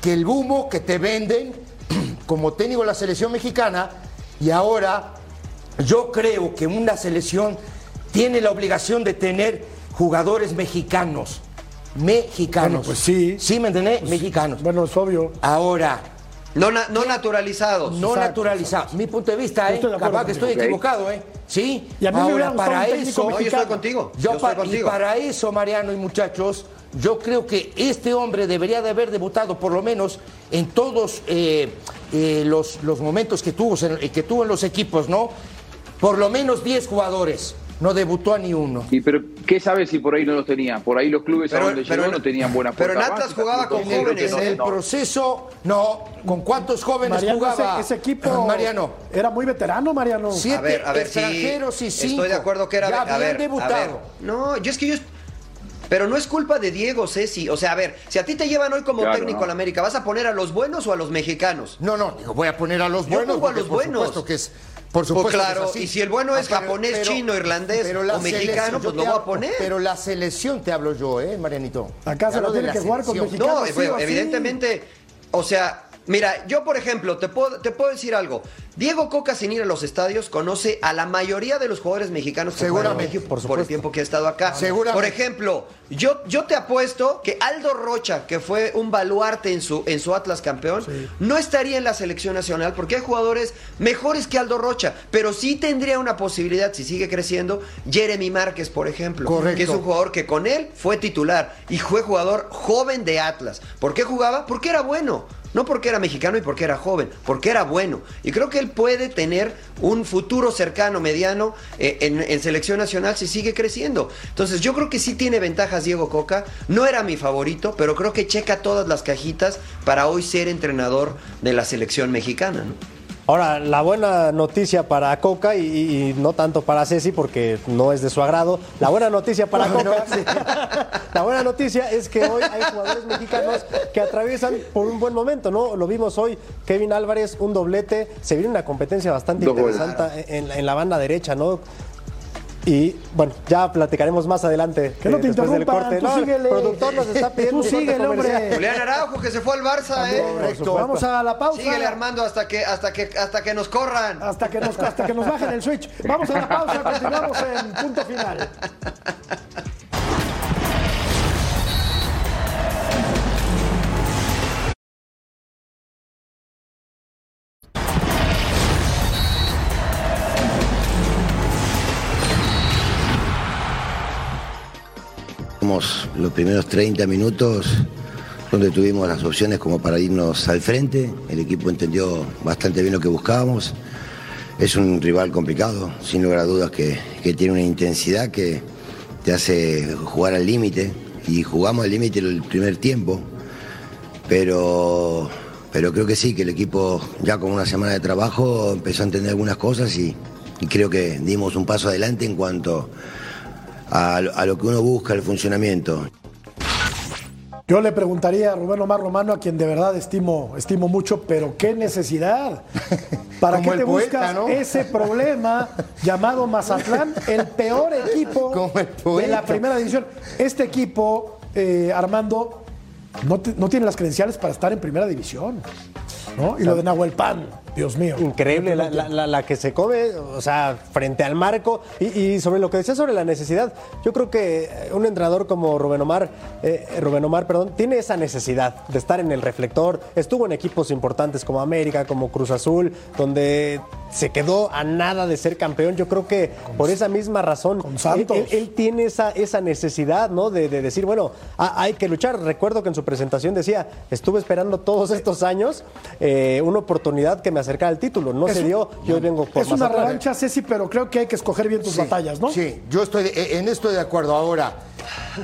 que el humo que te venden [clears throat] como técnico de la selección mexicana y ahora yo creo que una selección tiene la obligación de tener jugadores mexicanos. Mexicanos. Bueno, pues sí. ¿Sí me entendés? mexicanos. Bueno, es obvio. Ahora, No, na- no naturalizados. no Exacto, naturalizados. Mi punto de vista, ¿eh? estoy de acuerdo Capaz que estoy contigo. equivocado, ¿eh? Sí. Y a mí me Ahora, gustado para eso. No, yo estoy contigo. Yo Yo estoy pa- y contigo. para eso, Mariano y muchachos, yo creo que este hombre debería de haber debutado por lo menos en todos eh, eh, los, los momentos que tuvo, que tuvo en los equipos, ¿no? Por lo menos 10 jugadores. No debutó a ni uno. Y pero, ¿qué sabes si por ahí no los tenía? Por ahí los clubes Pero- a donde pero- llegó no tenían buena pero en Atlas jugaba con jóvenes, no- En el no. proceso, no. ¿Con cuántos jóvenes Mariano, jugaba? ese, ese equipo Mariano. era muy veterano, Mariano. Siete a ver, a ver, sí, extranjeros y cinco. Estoy de acuerdo que era ya a habían ver, debutado. a ver. No, yo es que yo pero no es culpa de Diego Ceci, o sea, a ver, si a ti te llevan hoy como Claro, técnico no. a la América, ¿vas a poner a los buenos o a los mexicanos? No, no, digo, voy a poner a los Yo buenos. pongo a los por buenos. supuesto que es. Por Pues supuesto que claro, es así. y si el bueno es Ah, pero- japonés, pero- chino, irlandés pero la o mexicano, pues yo lo te voy a poner. Pero la selección te hablo yo, ¿eh, Marianito? Acá se de tiene que jugar con mexicanos. No, sí sí. evidentemente, o sea, mira, yo por ejemplo, te puedo, te puedo decir algo. Diego Coca, sin ir a los estadios, conoce a la mayoría de los jugadores mexicanos que Seguramente. México por, el tiempo que ha estado acá. Seguramente. Por ejemplo, yo, yo te apuesto que Aldo Rocha, que fue un baluarte en su, en su Atlas campeón, no estaría en la selección nacional porque hay jugadores mejores que Aldo Rocha, pero sí tendría una posibilidad, si sigue creciendo, Jeremy Márquez, por ejemplo, Correcto. que es un jugador que con él fue titular y fue jugador joven de Atlas. ¿Por qué jugaba? Porque era bueno. No porque era mexicano y porque era joven, porque era bueno. Y creo que él puede tener un futuro cercano, mediano, eh, en, en selección nacional si sigue creciendo. Entonces yo creo que sí tiene ventajas Diego Coca. No era mi favorito, pero creo que checa todas las cajitas para hoy ser entrenador de la selección mexicana. ¿no? Ahora, la buena noticia para Coca y, y no tanto para Ceci porque no es de su agrado. La buena noticia para [laughs] Coca. [laughs] la buena noticia es que hoy hay jugadores mexicanos que atraviesan por un buen momento, ¿no? Lo vimos hoy, Kevin Álvarez, un doblete. Se viene una competencia bastante interesante en, en la banda derecha, ¿no? Y bueno, ya platicaremos más adelante. Que no te interrumpan, corte. tú No, el síguele. productor nos está pidiendo Tú síguele, hombre. Julián Araujo que se fue al Barça, ¿eh? Correcto. Vamos a la pausa. Síguele Armando hasta que, hasta que, hasta que nos corran. Hasta que nos, hasta que nos bajen el switch. Vamos a la pausa, continuamos en punto final. [laughs] Los primeros 30 minutos donde tuvimos las opciones como para irnos al frente. El equipo entendió bastante bien lo que buscábamos. Es un rival complicado, sin lugar a dudas, que, que tiene una intensidad que te hace jugar al límite. Y jugamos al límite el primer tiempo. Pero, pero creo que sí, que el equipo ya con una semana de trabajo empezó a entender algunas cosas y, y creo que dimos un paso adelante en cuanto a, a lo que uno busca, el funcionamiento. Yo le preguntaría a Rubén Omar Romano, a quien de verdad estimo, estimo mucho, pero qué necesidad. [laughs] ¿Para Como qué te poeta, buscas ¿no? ese problema [laughs] llamado Mazatlán, el peor equipo [laughs] el de la primera división? Este equipo, eh, Armando, no, te- no tiene las credenciales para estar en primera división. ¿No? Y lo de Nahuel Pan, Dios mío. Increíble la, la- que se come, o sea, frente al marco. Y, y sobre lo que decía sobre la necesidad, yo creo que eh, un entrenador como Rubén Omar, eh, Rubén Omar, perdón, tiene esa necesidad de estar en el reflector. Estuvo en equipos importantes como América, como Cruz Azul, donde se quedó a nada de ser campeón. Yo creo que por esa misma razón, él, Santos. él- él tiene esa, esa necesidad, ¿no? De, de decir, bueno, ha- hay que luchar. Recuerdo que en su presentación decía, estuve esperando todos estos años eh, una oportunidad que me acercara al título. No Es se un- dio, yo vengo por Es una Mazatlán. revancha, Ceci, pero creo que hay que escoger bien tus Sí, batallas, ¿no? Sí, yo estoy de- en esto de acuerdo. Ahora,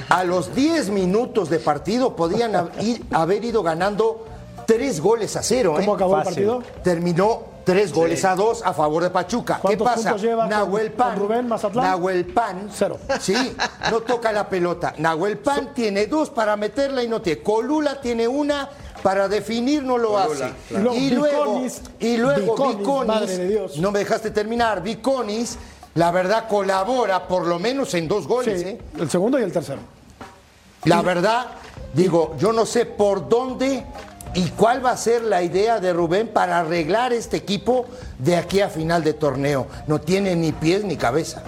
a los 10 minutos de partido podían [laughs] ir- haber ido ganando tres goles a cero. ¿eh? ¿Cómo acabó Fácil. el partido? Terminó tres goles a dos a favor de Pachuca. ¿Qué ¿Cuántos pasa? lleva con- Nahuel con Pan. Rubén Mazatlán? Nahuel Pan. Cero. Sí, no toca la pelota. Nahuel Pan tiene dos para meterla y no tiene. Colula tiene una. Para definir no lo hace. Y luego Y luego, Viconis, y luego Viconis, Viconis, madre de Dios. no me dejaste terminar. Viconis, la verdad, colabora por lo menos en dos goles. Sí, ¿eh? el segundo y el tercero. La verdad, digo, yo no sé por dónde y cuál va a ser la idea de Rubén para arreglar este equipo de aquí a final de torneo. No tiene ni pies ni cabeza.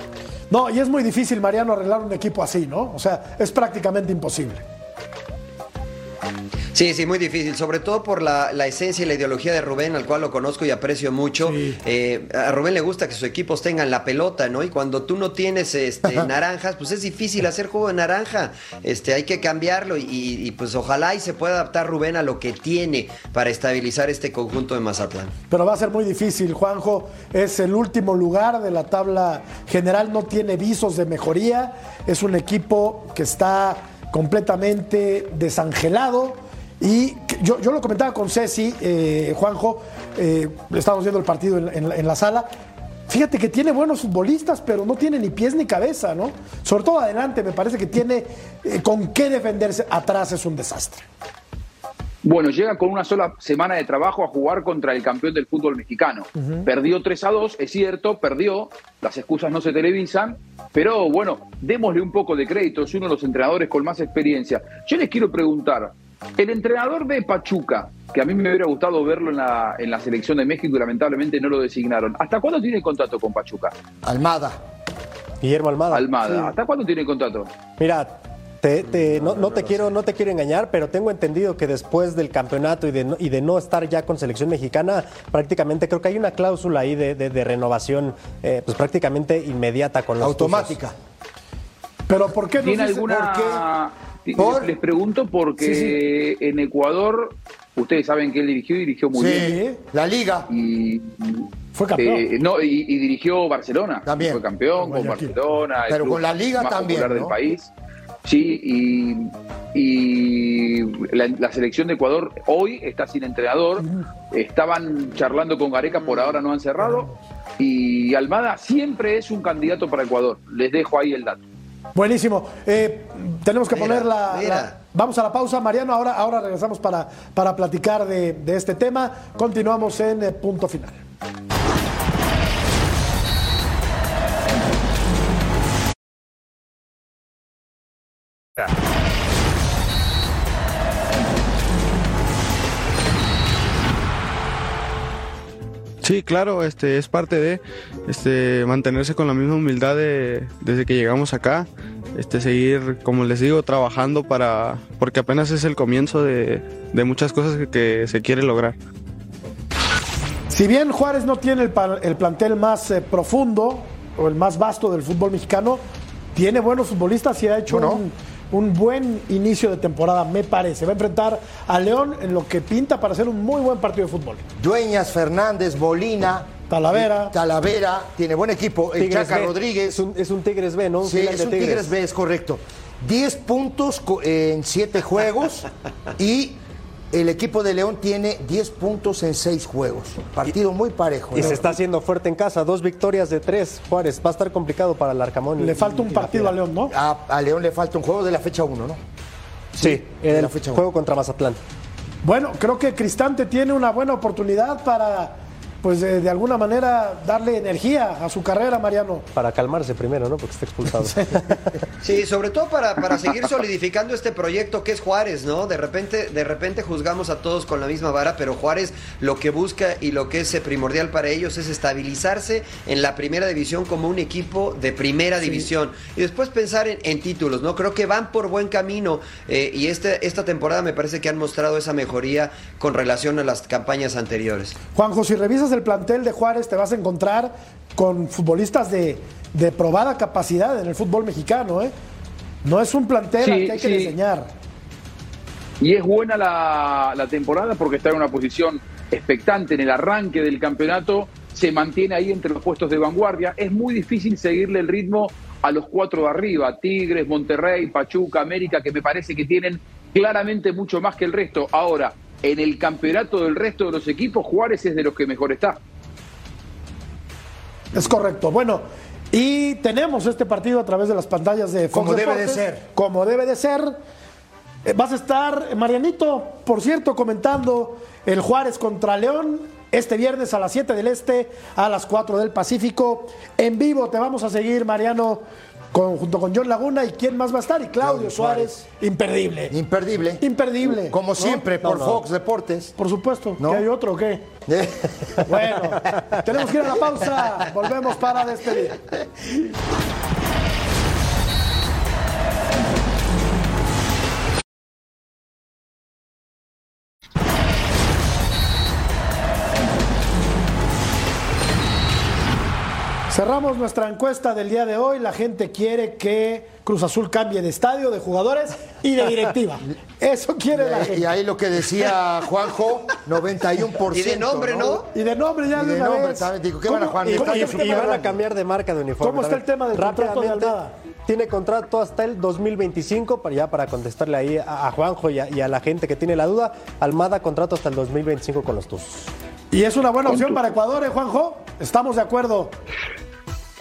No, y es muy difícil, Mariano, arreglar un equipo así, ¿no? O sea, es prácticamente imposible. Sí, sí, muy difícil, sobre todo por la, la esencia y la ideología de Rubén, al cual lo conozco y aprecio mucho. Eh, a Rubén le gusta que sus equipos tengan la pelota, ¿no? Y cuando tú no tienes este, naranjas, pues es difícil hacer juego de naranja. Este, hay que cambiarlo y, y, pues ojalá y se pueda adaptar Rubén a lo que tiene para estabilizar este conjunto de Mazatlán. Pero va a ser muy difícil, Juanjo. Es el último lugar de la tabla general, no tiene visos de mejoría. Es un equipo que está completamente desangelado. Y yo, yo lo comentaba con Ceci, eh, Juanjo, eh, estábamos viendo el partido en, en la- en la sala. Fíjate que tiene buenos futbolistas, pero no tiene ni pies ni cabeza, ¿no? Sobre todo adelante, me parece que tiene eh, con qué defenderse. Atrás es un desastre. Bueno, llega con una sola semana de trabajo a jugar contra el campeón del fútbol mexicano. Perdió 3 a 2, es cierto, perdió, las excusas no se televisan, pero bueno, démosle un poco de crédito, es uno de los entrenadores con más experiencia. Yo les quiero preguntar, El entrenador de Pachuca, que a mí me hubiera gustado verlo en la, en la selección de México y lamentablemente no lo designaron. ¿Hasta cuándo tiene contrato con Pachuca? Almada. Guillermo Almada. Almada. ¿Hasta cuándo tiene contrato? Mira, te- te- no, no te quiero, no te quiero engañar, pero tengo entendido que después del campeonato y de, no, y de no estar ya con selección mexicana, prácticamente creo que hay una cláusula ahí de, de- de renovación, eh, pues prácticamente inmediata con los Automática. Pero ¿por qué no ¿Tiene dice- alguna.? ¿Por qué? Les- Les pregunto porque en Ecuador, ustedes saben que él dirigió y dirigió muy Sí, bien. la liga. Y, Fue campeón. eh, no, y, y dirigió Barcelona. También. Fue campeón con. Barcelona. el Pero con la liga más también, popular ¿no? del país. Sí, y, y la, la selección de Ecuador hoy está sin entrenador. Estaban charlando con Gareca, por ahora no han cerrado. Y Almada siempre es un candidato para Ecuador. Les dejo ahí el dato. Buenísimo. Eh, tenemos que Mira, poner la, mira. la- Vamos a la pausa, Mariano. Ahora, ahora regresamos para, para platicar de, de este tema. Continuamos en eh, punto final. Sí, claro, este es parte de este mantenerse con la misma humildad de, desde que llegamos acá, este seguir, como les digo, trabajando para porque apenas es el comienzo de, de muchas cosas que, que se quiere lograr. Si bien Juárez no tiene el, el plantel más eh, profundo o el más vasto del fútbol mexicano, tiene buenos futbolistas y ha hecho Bueno. un, un buen inicio de temporada, me parece. Va a enfrentar a León en lo que pinta para ser un muy buen partido de fútbol. Dueñas, Fernández, Molina. Talavera. Talavera. Tiene buen equipo. El Tigres Chaca B. Rodríguez. Es un, es un Tigres B, ¿no? Un Sí, es un Tigres B, es correcto. 10 puntos en 7 juegos [laughs] y el equipo de León tiene 10 puntos en 6 juegos. Partido muy parejo. Y ¿no? se está haciendo fuerte en casa, dos victorias de tres, Juárez. Va a estar complicado para el Arcamón. y- Le falta un partido a. León, ¿no? A, a León le falta un juego de la fecha 1, ¿no? Sí, el la fecha juego contra Mazatlán. Bueno, creo que Cristante tiene una buena oportunidad para, pues de, de alguna manera, darle energía a su carrera, Mariano. Para calmarse primero, ¿no? Porque está expulsado. [laughs] Sí, sobre todo para, para seguir solidificando este proyecto que es Juárez, ¿no? De repente, de repente juzgamos a todos con la misma vara, pero Juárez lo que busca y lo que es eh, primordial para ellos es estabilizarse en la primera división como un equipo de primera división y después pensar en, en títulos, ¿no? Creo que van por buen camino eh, y este, esta temporada me parece que han mostrado esa mejoría con relación a las campañas anteriores. Juanjo, si revisas el plantel de Juárez, te vas a encontrar con futbolistas de, de probada capacidad en el fútbol mexicano, ¿eh? No es un plantel Sí, al que hay que diseñar. Y es buena la, la temporada porque está en una posición expectante en el arranque del campeonato, se mantiene ahí entre los puestos de vanguardia. Es muy difícil seguirle el ritmo a los cuatro de arriba, Tigres, Monterrey, Pachuca, América, que me parece que tienen claramente mucho más que el resto. Ahora, en el campeonato del resto de los equipos, Juárez es de los que mejor está. Es correcto. Bueno, y tenemos este partido a través de las pantallas de Fox Como debe de ser. Como debe de ser. Eh, Vas a estar, Marianito, por cierto, comentando el Juárez contra León este viernes a las 7 del Este, a las 4 del Pacífico. En vivo te vamos a seguir, Mariano, con- junto con John Laguna. ¿Y quién más va a estar? Y Claudio, Claudio Suárez. Imperdible. Imperdible. Imperdible. Como ¿no? siempre, No, por no. Fox Deportes. Por supuesto. ¿No? ¿Que hay otro o qué? [laughs] Bueno, tenemos que ir a la pausa. Volvemos para despedir. Cerramos nuestra encuesta del día de hoy. La gente quiere que Cruz Azul cambie de estadio, de jugadores y de directiva. [laughs] Eso quiere la gente. Y ahí lo que decía Juanjo, 91%. [laughs] Y de nombre, ¿no? Y de nombre ya Y de nombre vez. también. Digo, ¿qué van a ¿Cómo- jugar? y- van a cambiar de marca de uniforme. ¿Cómo está el tema del contrato de Almada? Tiene contrato hasta el 2025, para ya para contestarle ahí a, a Juanjo y a, y a la gente que tiene la duda. Almada contrato hasta el 2025 con los Tuzos. Y es una buena opción para Ecuador, ¿eh, Juanjo? Estamos de acuerdo.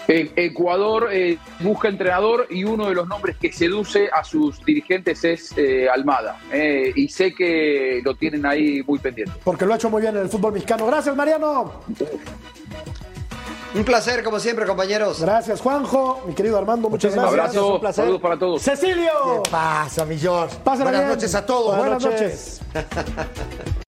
Eh, Ecuador eh, busca entrenador y uno de los nombres que seduce a sus dirigentes es eh, Almada. Eh, y sé que lo tienen ahí muy pendiente. Porque lo ha hecho muy bien en el fútbol mexicano. Gracias, Mariano. Un placer, como siempre, compañeros. Gracias, Juanjo. Mi querido Armando, muchas Muchísimas gracias. abrazo, Un placer. saludos para todos. Cecilio. ¿Qué pasa, mi George? Pásala Buenas bien. noches a todos. Buenas noches. [laughs]